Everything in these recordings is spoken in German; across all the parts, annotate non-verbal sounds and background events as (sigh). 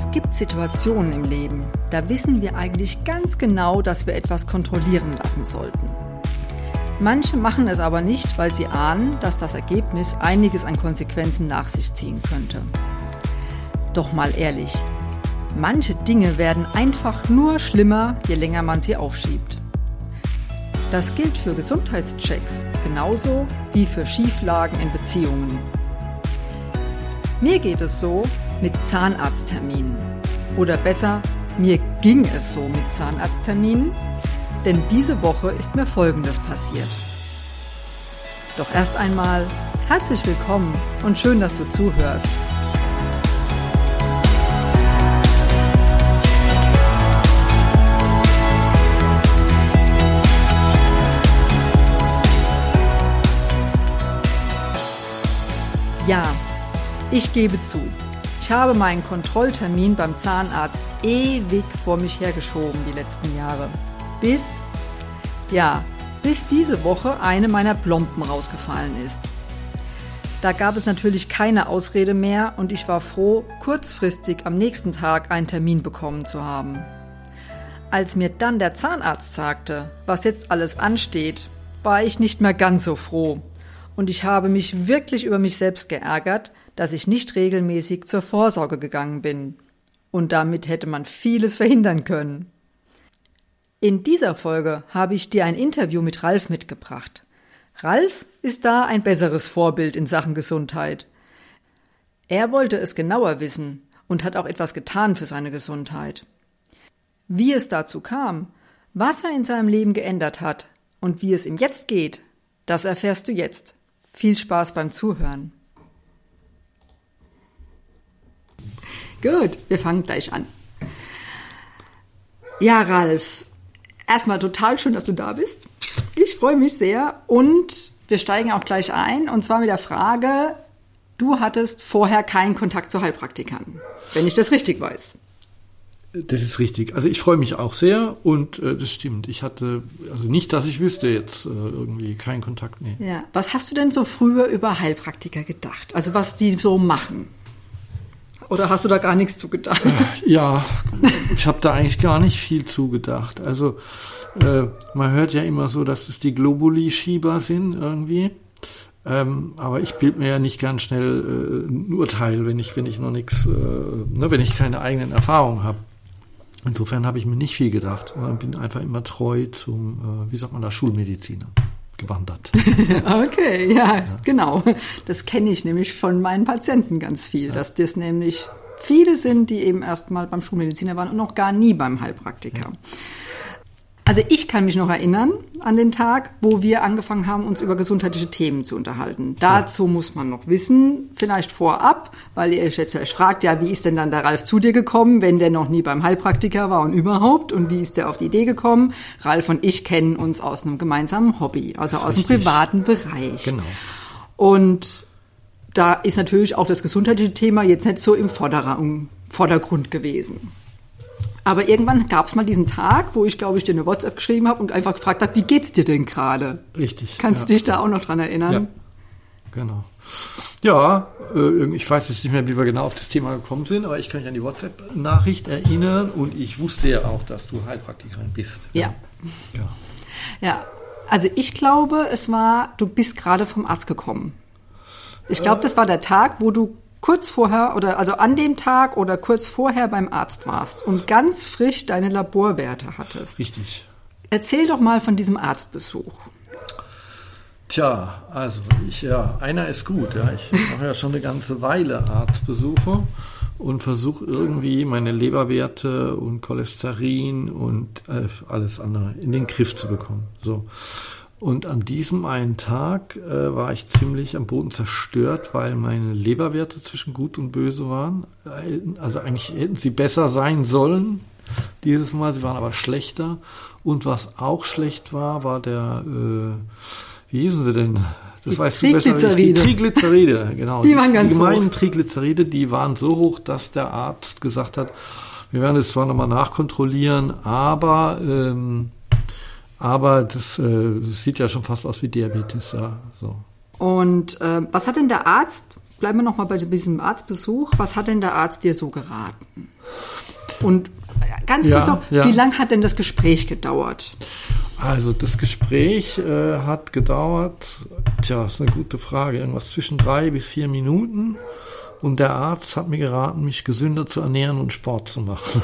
Es gibt Situationen im Leben, da wissen wir eigentlich ganz genau, dass wir etwas kontrollieren lassen sollten. Manche machen es aber nicht, weil sie ahnen, dass das Ergebnis einiges an Konsequenzen nach sich ziehen könnte. Doch mal ehrlich, manche Dinge werden einfach nur schlimmer, je länger man sie aufschiebt. Das gilt für Gesundheitschecks genauso wie für Schieflagen in Beziehungen. Mir geht es so mit Zahnarztterminen. Oder besser, mir ging es so mit Zahnarztterminen, denn diese Woche ist mir Folgendes passiert. Doch erst einmal herzlich willkommen und schön, dass du zuhörst. Ja, ich gebe zu, ich habe meinen Kontrolltermin beim Zahnarzt ewig vor mich hergeschoben die letzten Jahre. Bis, ja, bis diese Woche eine meiner Plomben rausgefallen ist. Da gab es natürlich keine Ausrede mehr und ich war froh, kurzfristig am nächsten Tag einen Termin bekommen zu haben. Als mir dann der Zahnarzt sagte, was jetzt alles ansteht, war ich nicht mehr ganz so froh und ich habe mich wirklich über mich selbst geärgert, dass ich nicht regelmäßig zur Vorsorge gegangen bin. Und damit hätte man vieles verhindern können. In dieser Folge habe ich dir ein Interview mit Ralf mitgebracht. Ralf ist da ein besseres Vorbild in Sachen Gesundheit. Er wollte es genauer wissen und hat auch etwas getan für seine Gesundheit. Wie es dazu kam, was er in seinem Leben geändert hat und wie es ihm jetzt geht, das erfährst du jetzt. Viel Spaß beim Zuhören. Gut, wir fangen gleich an. Ja, Ralf, erstmal total schön, dass du da bist. Ich freue mich sehr und wir steigen auch gleich ein und zwar mit der Frage, du hattest vorher keinen Kontakt zu Heilpraktikern, wenn ich das richtig weiß. Das ist richtig. Also ich freue mich auch sehr und äh, das stimmt. Ich hatte, also nicht, dass ich wüsste jetzt äh, irgendwie keinen Kontakt. Nee. Ja. Was hast du denn so früher über Heilpraktiker gedacht? Also was die so machen? Oder hast du da gar nichts zugedacht? Äh, ja, ich habe da eigentlich gar nicht viel zugedacht. Also äh, man hört ja immer so, dass es die Globuli-Schieber sind irgendwie. Ähm, aber ich bild mir ja nicht ganz schnell äh, ein Urteil, wenn ich, wenn ich noch nichts, äh, ne, wenn ich keine eigenen Erfahrungen habe. Insofern habe ich mir nicht viel gedacht und bin einfach immer treu zum, äh, wie sagt man da, Schulmediziner gewandert. (laughs) okay, ja, ja, genau. Das kenne ich nämlich von meinen Patienten ganz viel, ja. dass das nämlich viele sind, die eben erstmal beim Schulmediziner waren und noch gar nie beim Heilpraktiker. Ja. Also ich kann mich noch erinnern an den Tag, wo wir angefangen haben, uns über gesundheitliche Themen zu unterhalten. Dazu muss man noch wissen, vielleicht vorab, weil ihr euch jetzt vielleicht fragt, ja, wie ist denn dann der Ralf zu dir gekommen, wenn der noch nie beim Heilpraktiker war und überhaupt und wie ist der auf die Idee gekommen? Ralf und ich kennen uns aus einem gemeinsamen Hobby, also aus dem privaten Bereich. Genau. Und da ist natürlich auch das gesundheitliche Thema jetzt nicht so im Vordergrund gewesen. Aber irgendwann gab es mal diesen Tag, wo ich, glaube ich, dir eine WhatsApp geschrieben habe und einfach gefragt habe, wie geht's dir denn gerade? Richtig. Kannst du ja. dich da auch noch dran erinnern? Ja, genau. Ja, äh, ich weiß jetzt nicht mehr, wie wir genau auf das Thema gekommen sind, aber ich kann mich an die WhatsApp-Nachricht erinnern und ich wusste ja auch, dass du Heilpraktikerin bist. Ja. Ja. ja. Also ich glaube, es war, du bist gerade vom Arzt gekommen. Ich glaube, das war der Tag, wo du kurz vorher oder also an dem Tag oder kurz vorher beim Arzt warst und ganz frisch deine Laborwerte hattest. Richtig. Erzähl doch mal von diesem Arztbesuch. Tja, also ich ja, einer ist gut, ja. Ich mache ja schon eine ganze Weile Arztbesuche und versuche irgendwie meine Leberwerte und Cholesterin und äh, alles andere in den Griff zu bekommen. So. Und an diesem einen Tag äh, war ich ziemlich am Boden zerstört, weil meine Leberwerte zwischen gut und böse waren. Also eigentlich hätten sie besser sein sollen dieses Mal, sie waren aber schlechter. Und was auch schlecht war, war der, äh, wie hießen sie denn? Das die weißt du besser. Die Triglyceride, (laughs) genau. Die, waren ganz die gemeinen hoch. Triglyceride, die waren so hoch, dass der Arzt gesagt hat, wir werden es zwar nochmal nachkontrollieren, aber ähm, aber das, äh, sieht ja schon fast aus wie Diabetes. Ja, so. Und äh, was hat denn der Arzt bleiben wir noch mal bei diesem Arztbesuch. Was hat denn der Arzt dir so geraten? Und ganz Ja, kurz noch, ja. wie lang hat denn das Gespräch gedauert? Also das Gespräch äh, hat gedauert, tja, ist eine gute Frage, irgendwas zwischen drei bis vier Minuten. Und der Arzt hat mir geraten, mich gesünder zu ernähren und Sport zu machen.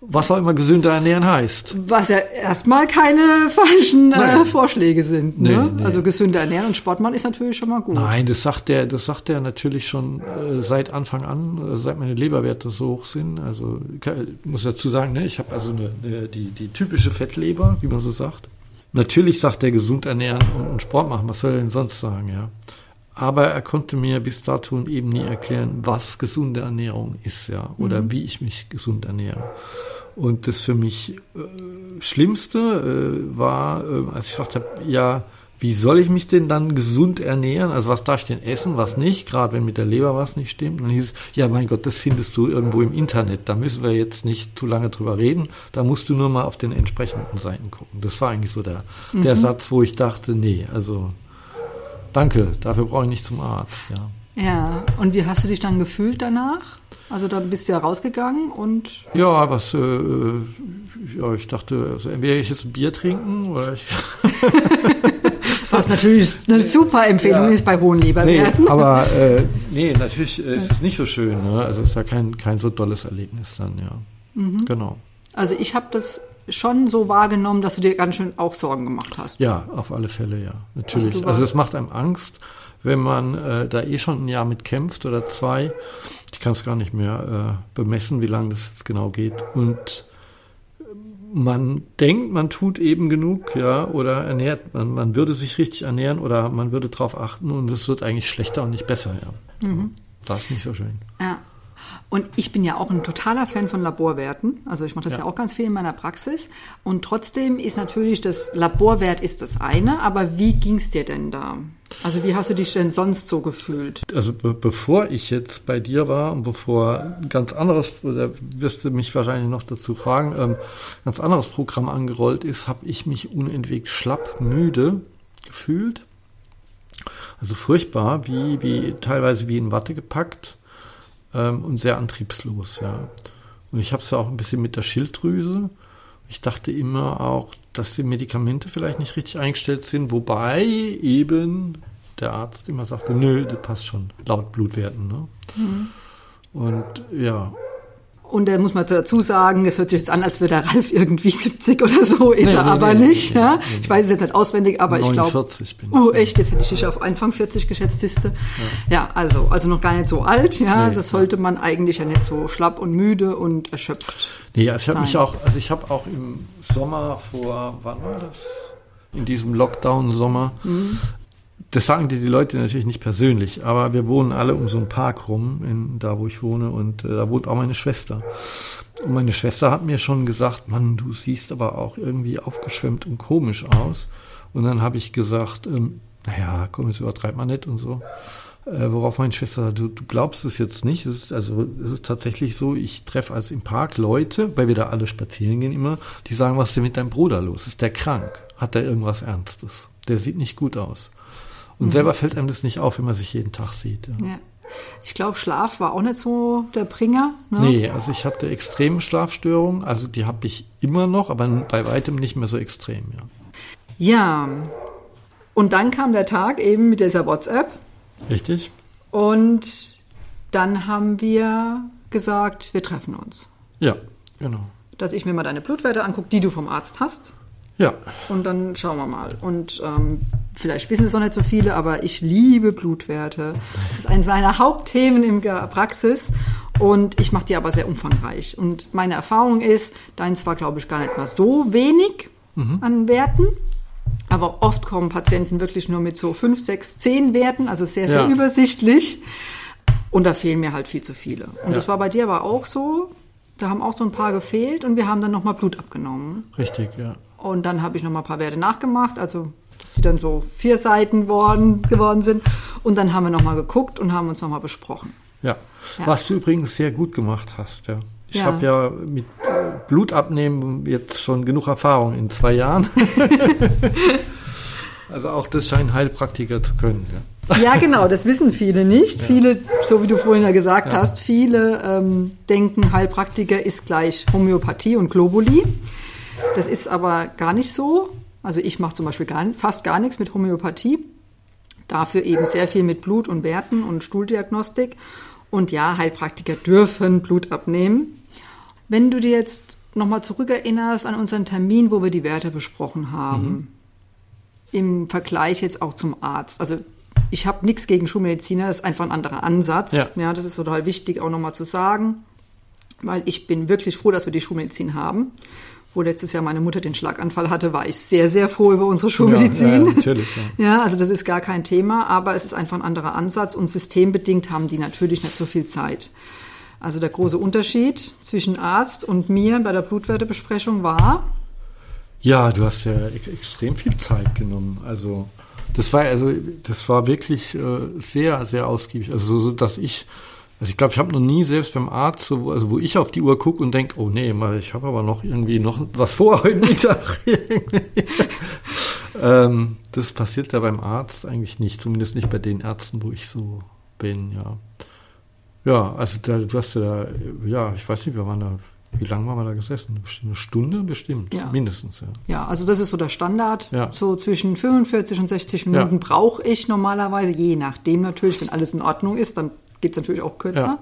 Was auch immer gesünder ernähren heißt. Was ja erstmal keine (laughs) falschen äh. Vorschläge sind. Ne? Nee, nee. Also gesünder ernähren und Sport machen ist natürlich schon mal gut. Nein, das sagt der, das sagt er natürlich schon äh, seit Anfang an, äh, seit meine Leberwerte so hoch sind. Also ich muss dazu sagen, ne, ich habe also eine, eine, die, die typische Fettleber, wie man so sagt. Natürlich sagt er gesund ernähren und, und Sport machen. Was soll er denn sonst sagen, ja? Aber er konnte mir bis dato eben nie erklären, was gesunde Ernährung ist, ja, oder wie ich mich gesund ernähre. Und das für mich äh, Schlimmste äh, war, äh, als ich habe, ja, wie soll ich mich denn dann gesund ernähren? Also was darf ich denn essen, was nicht? Gerade wenn mit der Leber was nicht stimmt. Und dann hieß es, ja mein Gott, das findest du irgendwo im Internet. Da müssen wir jetzt nicht zu lange drüber reden. Da musst du nur mal auf den entsprechenden Seiten gucken. Das war eigentlich so der, der Satz, wo ich dachte, nee, also danke, dafür brauche ich nicht zum Arzt. Ja. Ja, und wie hast du dich dann gefühlt danach? Also da bist du ja rausgegangen und Ja, was, äh, ja, ich dachte, also entweder ich jetzt ein Bier trinken oder ich. (laughs) was natürlich eine super Empfehlung Ja. ist bei hohen Nee, Leberwerten. aber äh, (laughs) nee, natürlich äh, ist es nicht so schön. Ne? Also es ist ja kein, kein so dolles Erlebnis dann, ja. Genau. Also ich habe das schon so wahrgenommen, dass du dir ganz schön auch Sorgen gemacht hast. Ja, auf alle Fälle, ja. Natürlich. Also Also, es macht einem Angst, wenn man äh, da eh schon ein Jahr mit kämpft oder zwei. Ich kann es gar nicht mehr äh, bemessen, wie lange das jetzt genau geht. Und man denkt, man tut eben genug, ja, oder ernährt, man, man würde sich richtig ernähren oder man würde drauf achten und es wird eigentlich schlechter und nicht besser, ja. Das ist nicht so schön. Ja. Und ich bin ja auch ein totaler Fan von Laborwerten. Also ich mache das ja. Ja. auch ganz viel in meiner Praxis. Und trotzdem ist natürlich das Laborwert ist das eine, aber wie ging es dir denn da? Also wie hast du dich denn sonst so gefühlt? Also be bevor ich jetzt bei dir war und bevor ein ganz anderes, oder wirst du mich wahrscheinlich noch dazu fragen, ähm, ganz anderes Programm angerollt ist, habe ich mich unentwegt schlapp, müde gefühlt. Also furchtbar, wie, wie teilweise wie in Watte gepackt ähm, und sehr antriebslos, ja. Und ich habe es ja auch ein bisschen mit der Schilddrüse. Ich dachte immer auch, dass die Medikamente vielleicht nicht richtig eingestellt sind, wobei eben der Arzt immer sagte, nö, das passt schon, laut Blutwerten. Ne? Und ja, Und da muss man dazu sagen, es hört sich jetzt an, als wäre der Ralf irgendwie (laughs) 70 oder so, ist Nee, er nee, aber nee, nicht. ja? Ich weiß es jetzt nicht auswendig, aber ich glaube. 49 bin ich. Oh, echt? Das hätte ich dich auf Anfang 40 geschätzt, siehste. Ja, also, also noch gar nicht so alt, ja. Das sollte man eigentlich ja nicht so schlapp und müde und erschöpft. Nee, also ich habe mich auch, also ich habe auch im Sommer vor, wann war das? In diesem Lockdown-Sommer. Das sagen dir die Leute natürlich nicht persönlich, aber wir wohnen alle um so einen Park rum, in, da wo ich wohne, und äh, da wohnt auch meine Schwester. Und meine Schwester hat mir schon gesagt, Mann, du siehst aber auch irgendwie aufgeschwemmt und komisch aus. Und dann habe ich gesagt, ähm, naja, komm, jetzt übertreibt man nicht und so. Äh, worauf meine Schwester sagt, du, du glaubst es jetzt nicht. Es ist, also, es ist tatsächlich so, ich treffe als im Park Leute, weil wir da alle spazieren gehen immer, die sagen, was ist denn mit deinem Bruder los? Ist der krank? Hat der irgendwas Ernstes? Der sieht nicht gut aus. Und selber fällt einem das nicht auf, wenn man sich jeden Tag sieht. Ja. Ja. Ich glaube, Schlaf war auch nicht so der Bringer. Ne? Nee, also ich hatte extreme Schlafstörungen, also die habe ich immer noch, aber bei weitem nicht mehr so extrem, ja. Ja. Und dann kam der Tag eben mit dieser WhatsApp. Richtig? Und dann haben wir gesagt, wir treffen uns. Ja, genau. Dass ich mir mal deine Blutwerte angucke, die du vom Arzt hast. Ja, Und dann schauen wir mal. Und ähm, vielleicht wissen es noch nicht so viele, aber ich liebe Blutwerte. Das ist eines meiner Hauptthemen in der Praxis. Und ich mache die aber sehr umfangreich. Und meine Erfahrung ist, deins war, glaube ich, gar nicht mal so wenig an Werten. Aber oft kommen Patienten wirklich nur mit so 5, 6, 10 Werten, also sehr, sehr Ja. übersichtlich. Und da fehlen mir halt viel zu viele. Und Ja. das war bei dir aber auch so. Da haben auch so ein paar gefehlt und wir haben dann nochmal Blut abgenommen. richtig, ja. Und dann habe ich noch mal ein paar Werte nachgemacht, also dass sie dann so vier Seiten worden, geworden sind. Und dann haben wir noch mal geguckt und haben uns noch mal besprochen. Ja. Ja. Was du übrigens sehr gut gemacht hast, ja. Ich Ja. habe ja mit äh, Blutabnehmen jetzt schon genug Erfahrung in zwei Jahren. (laughs) (laughs) also auch das scheinen Heilpraktiker zu können. Ja. Ja, genau, das wissen viele nicht. Ja. Viele, so wie du vorhin ja gesagt ja. hast, viele ähm, denken, Heilpraktiker ist gleich Homöopathie und Globuli. Das ist aber gar nicht so. Also ich mache zum Beispiel gar, fast gar nichts mit Homöopathie. Dafür eben sehr viel mit Blut und Werten und Stuhldiagnostik. Und ja, Heilpraktiker dürfen Blut abnehmen. Wenn du dir jetzt nochmal zurückerinnerst an unseren Termin, wo wir die Werte besprochen haben, mhm. im Vergleich jetzt auch zum Arzt. Also ich habe nichts gegen Schulmediziner, das ist einfach ein anderer Ansatz. Ja, ja das ist total wichtig auch nochmal zu sagen, weil ich bin wirklich froh, dass wir die Schulmedizin haben. Wo letztes Jahr meine Mutter den Schlaganfall hatte, war ich sehr, sehr froh über unsere Schulmedizin. Ja, ja, natürlich. Ja. (laughs) ja, also das ist gar kein Thema, aber es ist einfach ein anderer Ansatz und systembedingt haben die natürlich nicht so viel Zeit. Also der große Unterschied zwischen Arzt und mir bei der Blutwertebesprechung war? Ja, du hast ja extrem viel Zeit genommen. Also das war also das war wirklich äh, sehr sehr ausgiebig. Also so, dass ich also ich glaube, ich habe noch nie selbst beim Arzt, so, also wo ich auf die Uhr gucke und denke, oh nee, ich habe aber noch irgendwie noch was vor (laughs) heute Mittag. (laughs) ähm, das passiert da beim Arzt eigentlich nicht, zumindest nicht bei den Ärzten, wo ich so bin, ja. Ja, also da, du hast ja da, ja, ich weiß nicht, wir waren da, wie lange waren wir da gesessen? Eine Stunde bestimmt, ja. mindestens. Ja. ja, also das ist so der Standard. Ja. So zwischen 45 und 60 Minuten ja. brauche ich normalerweise, je nachdem natürlich, wenn alles in Ordnung ist, dann geht es natürlich auch kürzer.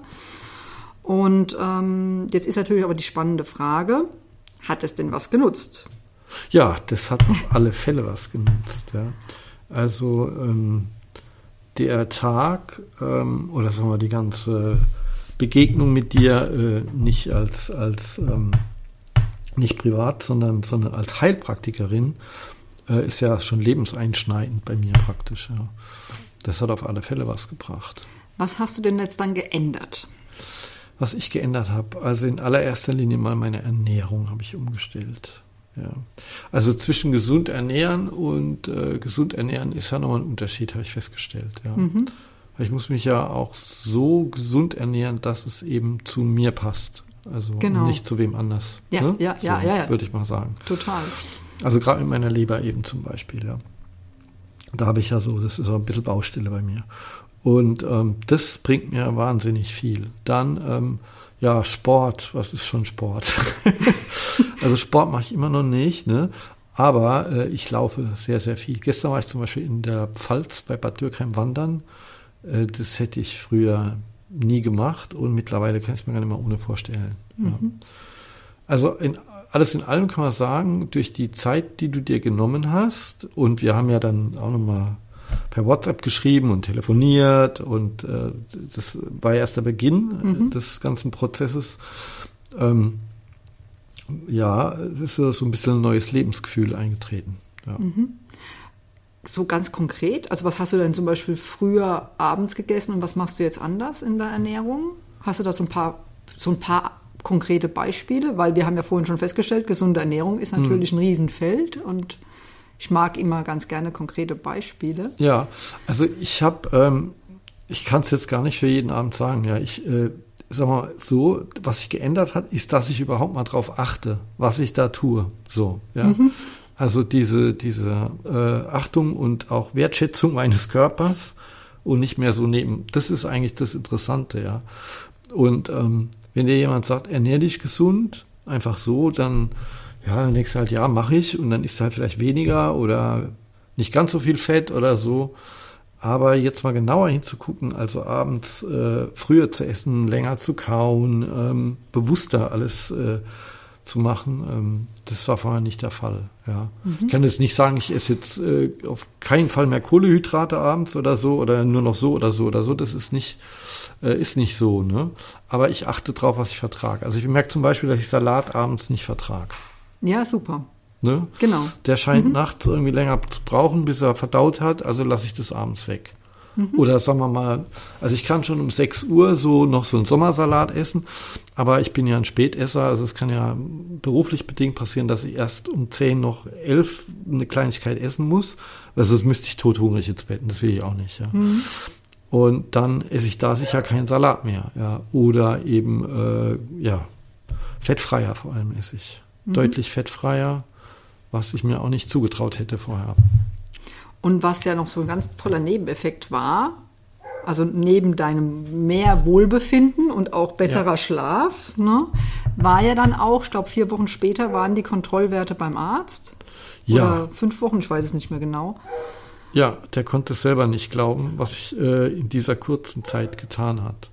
Und ähm, jetzt ist natürlich aber die spannende Frage, hat es denn was genutzt? Ja, das hat auf (laughs) alle Fälle was genutzt. Ja. Also ähm, der Tag ähm, oder sagen wir die ganze Begegnung mit dir äh, nicht als, als ähm, nicht privat, sondern, sondern als Heilpraktikerin äh, ist ja schon lebenseinschneidend bei mir praktisch. Ja. Das hat auf alle Fälle was gebracht. Was hast du denn jetzt dann geändert? Was ich geändert habe, also in allererster Linie mal meine Ernährung habe ich umgestellt. Ja. Also zwischen gesund ernähren und äh, gesund ernähren ist ja nochmal ein Unterschied, habe ich festgestellt. Ja. Mhm. Ich muss mich ja auch so gesund ernähren, dass es eben zu mir passt. Also genau. nicht zu wem anders. Ja, ne? ja, ja, so, ja, ja. Würde ich mal sagen. Total. Also gerade mit meiner Leber eben zum Beispiel, ja. Da habe ich ja so, das ist auch ein bisschen Baustelle bei mir. Und ähm, das bringt mir wahnsinnig viel. Dann ähm, ja, Sport, was ist schon Sport? (laughs) also Sport mache ich immer noch nicht, ne? aber äh, ich laufe sehr, sehr viel. Gestern war ich zum Beispiel in der Pfalz bei Bad Dürkheim wandern. Äh, das hätte ich früher nie gemacht und mittlerweile kann ich es mir gar nicht mehr ohne vorstellen. Mhm. Ja. Also in, alles in allem kann man sagen, durch die Zeit, die du dir genommen hast, und wir haben ja dann auch nochmal per WhatsApp geschrieben und telefoniert und äh, das war erst der Beginn mhm. des ganzen Prozesses. Ähm, ja, es ist so ein bisschen ein neues Lebensgefühl eingetreten. Ja. Mhm. So ganz konkret, also was hast du denn zum Beispiel früher abends gegessen und was machst du jetzt anders in der Ernährung? Hast du da so ein paar, so ein paar konkrete Beispiele? Weil wir haben ja vorhin schon festgestellt, gesunde Ernährung ist natürlich mhm. ein Riesenfeld und ich mag immer ganz gerne konkrete Beispiele. Ja, also ich habe, ähm, ich kann es jetzt gar nicht für jeden Abend sagen. Ja, ich äh, sag mal so, was sich geändert hat, ist, dass ich überhaupt mal drauf achte, was ich da tue. So, ja. Mhm. Also diese, diese äh, Achtung und auch Wertschätzung (laughs) meines Körpers und nicht mehr so neben. Das ist eigentlich das Interessante, ja. Und ähm, wenn dir jemand sagt, ernähr dich gesund, einfach so, dann ja, dann denkst du halt, ja, mache ich und dann ist halt vielleicht weniger oder nicht ganz so viel Fett oder so. Aber jetzt mal genauer hinzugucken, also abends äh, früher zu essen, länger zu kauen, ähm, bewusster alles äh, zu machen, ähm, das war vorher nicht der Fall. Ja. Mhm. Ich kann jetzt nicht sagen, ich esse jetzt äh, auf keinen Fall mehr Kohlehydrate abends oder so oder nur noch so oder so oder so. Das ist nicht, äh, ist nicht so. Ne? Aber ich achte drauf, was ich vertrage. Also ich merke zum Beispiel, dass ich Salat abends nicht vertrage. Ja, super. Ne? Genau. Der scheint mhm. nachts irgendwie länger zu brauchen, bis er verdaut hat, also lasse ich das abends weg. Mhm. Oder sagen wir mal, also ich kann schon um 6 Uhr so noch so einen Sommersalat essen, aber ich bin ja ein Spätesser, also es kann ja beruflich bedingt passieren, dass ich erst um 10 noch 11 eine Kleinigkeit essen muss, also sonst müsste ich tothungrig ins Bett, das will ich auch nicht. Ja. Mhm. Und dann esse ich da sicher keinen Salat mehr. Ja. Oder eben, äh, ja, fettfreier vor allem esse ich mhm. deutlich fettfreier, was ich mir auch nicht zugetraut hätte vorher. Und was ja noch so ein ganz toller Nebeneffekt war, also neben deinem mehr Wohlbefinden und auch besserer Ja. Schlaf, ne, war ja dann auch, ich glaube, vier Wochen später waren die Kontrollwerte beim Arzt. Ja. Oder fünf Wochen, ich weiß es nicht mehr genau. Ja, der konnte es selber nicht glauben, was sich äh, in dieser kurzen Zeit getan hat.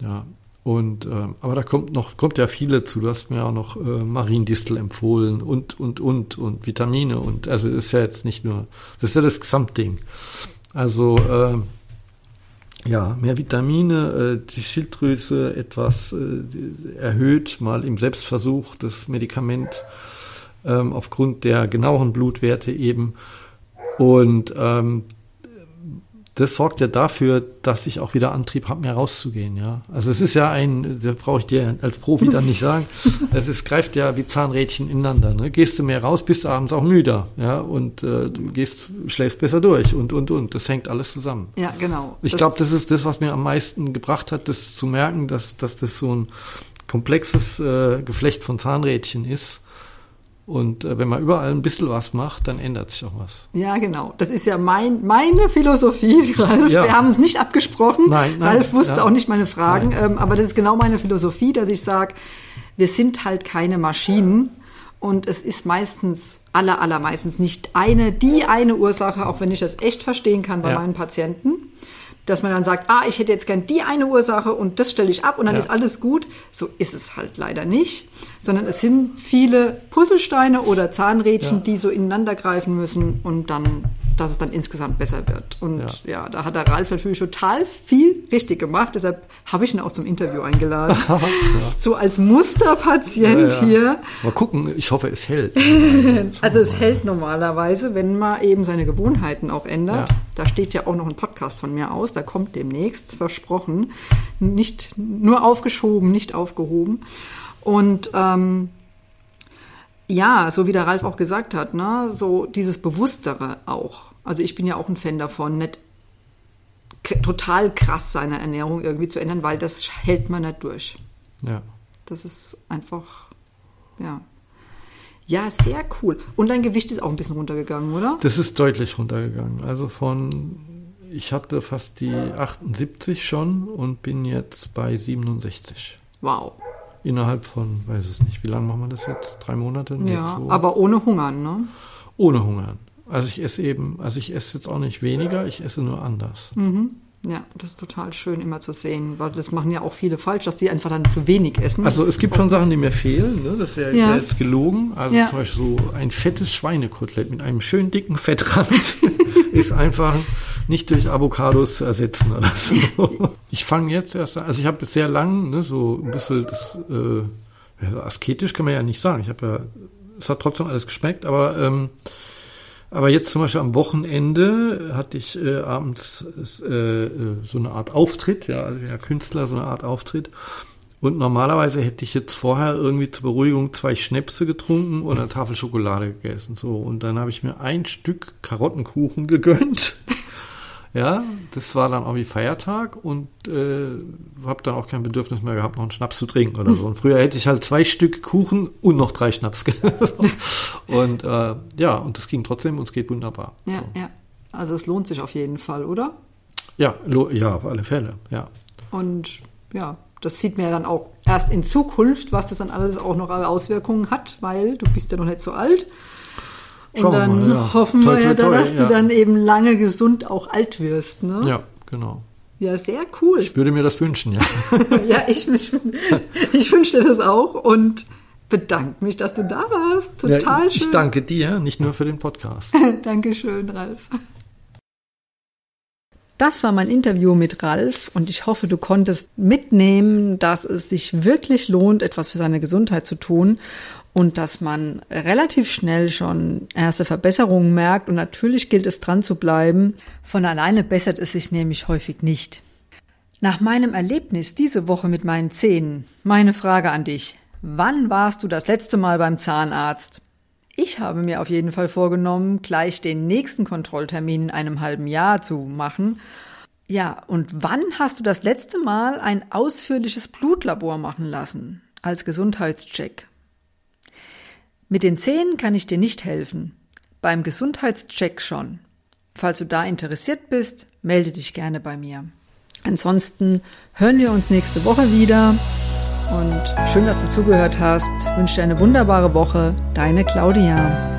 Ja, und ähm, aber da kommt noch kommt ja viele zu. Du hast mir auch noch äh, Mariendistel empfohlen und und und und Vitamine und also ist ja jetzt nicht nur das ist ja das Gesamtding. Also ähm, ja, mehr Vitamine, äh, die Schilddrüse etwas äh, erhöht, mal im Selbstversuch das Medikament ähm, aufgrund der genaueren Blutwerte eben. Und ähm, das sorgt ja dafür, dass ich auch wieder Antrieb habe, mehr rauszugehen. Ja, also es ist ja ein, da brauche ich dir als Profi dann nicht sagen, (laughs) es ist, greift ja wie Zahnrädchen ineinander. Ne? Gehst du mehr raus, bist du abends auch müder, ja, und äh, du gehst, schläfst besser durch und und und. Das hängt alles zusammen. Ja, genau. Ich glaube, das ist das, was mir am meisten gebracht hat, das zu merken, dass, dass das so ein komplexes äh, Geflecht von Zahnrädchen ist. Und äh, wenn man überall ein bisschen was macht, dann ändert sich auch was. Ja, genau. Das ist ja mein, meine Philosophie, (laughs) Ralf. Ja. Wir haben uns nicht abgesprochen. Nein, nein, Ralf wusste ja. auch nicht meine Fragen. Ähm, aber das ist genau meine Philosophie, dass ich sage, wir sind halt keine Maschinen. Und es ist meistens, aller, allermeistens nicht eine, die eine Ursache, auch wenn ich das echt verstehen kann bei Ja. meinen Patienten. Dass man dann sagt, ah, ich hätte jetzt gern die eine Ursache und das stelle ich ab und dann Ja. ist alles gut. So ist es halt leider nicht. Sondern es sind viele Puzzlesteine oder Zahnrädchen, Ja. die so ineinander greifen müssen und dann, dass es dann insgesamt besser wird. Und ja, da hat der Ralf natürlich total viel richtig gemacht. Deshalb habe ich ihn auch zum Interview eingeladen. (laughs) So als Musterpatient hier. Mal gucken, ich hoffe, es hält. (laughs) Also es hält normalerweise, wenn man eben seine Gewohnheiten auch ändert. Ja. Da steht ja auch noch ein Podcast von mir aus, da kommt demnächst, versprochen. Nicht nur aufgeschoben, nicht aufgehoben. Und ähm, ja, so wie der Ralf auch gesagt hat, ne, so dieses Bewusstere auch. Also ich bin ja auch ein Fan davon, nicht total krass seine Ernährung irgendwie zu ändern, weil das hält man nicht durch. Ja. Das ist einfach, ja. Ja, sehr cool. Und dein Gewicht ist auch ein bisschen runtergegangen, oder? Das ist deutlich runtergegangen. Also von, ich hatte fast die 78 schon und bin jetzt bei 67. Wow. Innerhalb von, weiß es nicht, wie lange machen wir das jetzt? Drei Monate? Nee, Ja, zwei. aber ohne Hungern, ne? Ohne Hungern. Also ich esse eben, also ich esse jetzt auch nicht weniger, ich esse nur anders. Hm. Ja, das ist total schön immer zu sehen, weil das machen ja auch viele falsch, dass die einfach dann zu wenig essen. Also es gibt schon Sachen, die mir fehlen, ne? das wäre Ja. jetzt gelogen. Also Ja. zum Beispiel so ein fettes Schweinekotelett mit einem schön dicken Fettrand (laughs) ist einfach nicht durch Avocados zu ersetzen oder (laughs) so. Ich fange jetzt erst an, also ich habe sehr lang ne, so ein bisschen das, äh, asketisch kann man ja nicht sagen. Ich habe ja, es hat trotzdem alles geschmeckt, aber ähm, aber jetzt zum Beispiel am Wochenende hatte ich äh, abends äh, äh, so eine Art Auftritt, ja, also ja Künstler, so eine Art Auftritt. Und normalerweise hätte ich jetzt vorher irgendwie zur Beruhigung zwei Schnäpse getrunken und eine Tafel Schokolade gegessen. So, und dann habe ich mir ein Stück Karottenkuchen gegönnt. Ja, das war dann auch wie Feiertag und äh, habe dann auch kein Bedürfnis mehr gehabt, noch einen Schnaps zu trinken oder so. Und früher hätte ich halt zwei Stück Kuchen und noch drei Schnaps (laughs) und äh, ja, und das ging trotzdem und es geht wunderbar. ja, so. ja. Also es lohnt sich auf jeden Fall, oder? Ja, ja, auf alle Fälle, ja. Und ja, das sieht man ja dann auch erst in Zukunft, was das dann alles auch noch Auswirkungen hat, weil du bist ja noch nicht so alt. Und Schauen wir dann mal, ja. hoffen Toi, wir ja, toi, toi, dass du ja. dann eben lange gesund auch alt wirst. Ne? Ja, genau. Ja, sehr cool. Ich würde mir das wünschen, ja. (laughs) ja, ich, ich, ich wünsche dir das auch und bedanke mich, dass du da warst. Total ja, schön. ich danke dir, nicht nur für den Podcast. (laughs) Dankeschön, Ralf. Das war mein Interview mit Ralf und ich hoffe, du konntest mitnehmen, dass es sich wirklich lohnt, etwas für seine Gesundheit zu tun und dass man relativ schnell schon erste Verbesserungen merkt und natürlich gilt es dran zu bleiben. Von alleine bessert es sich nämlich häufig nicht. Nach meinem Erlebnis diese Woche mit meinen Zähnen, meine Frage an dich. Wann warst du das letzte Mal beim Zahnarzt? Ich habe mir auf jeden Fall vorgenommen, gleich den nächsten Kontrolltermin in einem halben Jahr zu machen. Ja, und wann hast du das letzte Mal ein ausführliches Blutlabor machen lassen als Gesundheitscheck? Mit den Zähnen kann ich dir nicht helfen. Beim Gesundheitscheck schon. Falls du da interessiert bist, melde dich gerne bei mir. Ansonsten hören wir uns nächste Woche wieder. Und schön, dass du zugehört hast. Ich wünsche dir eine wunderbare Woche. Deine Claudia.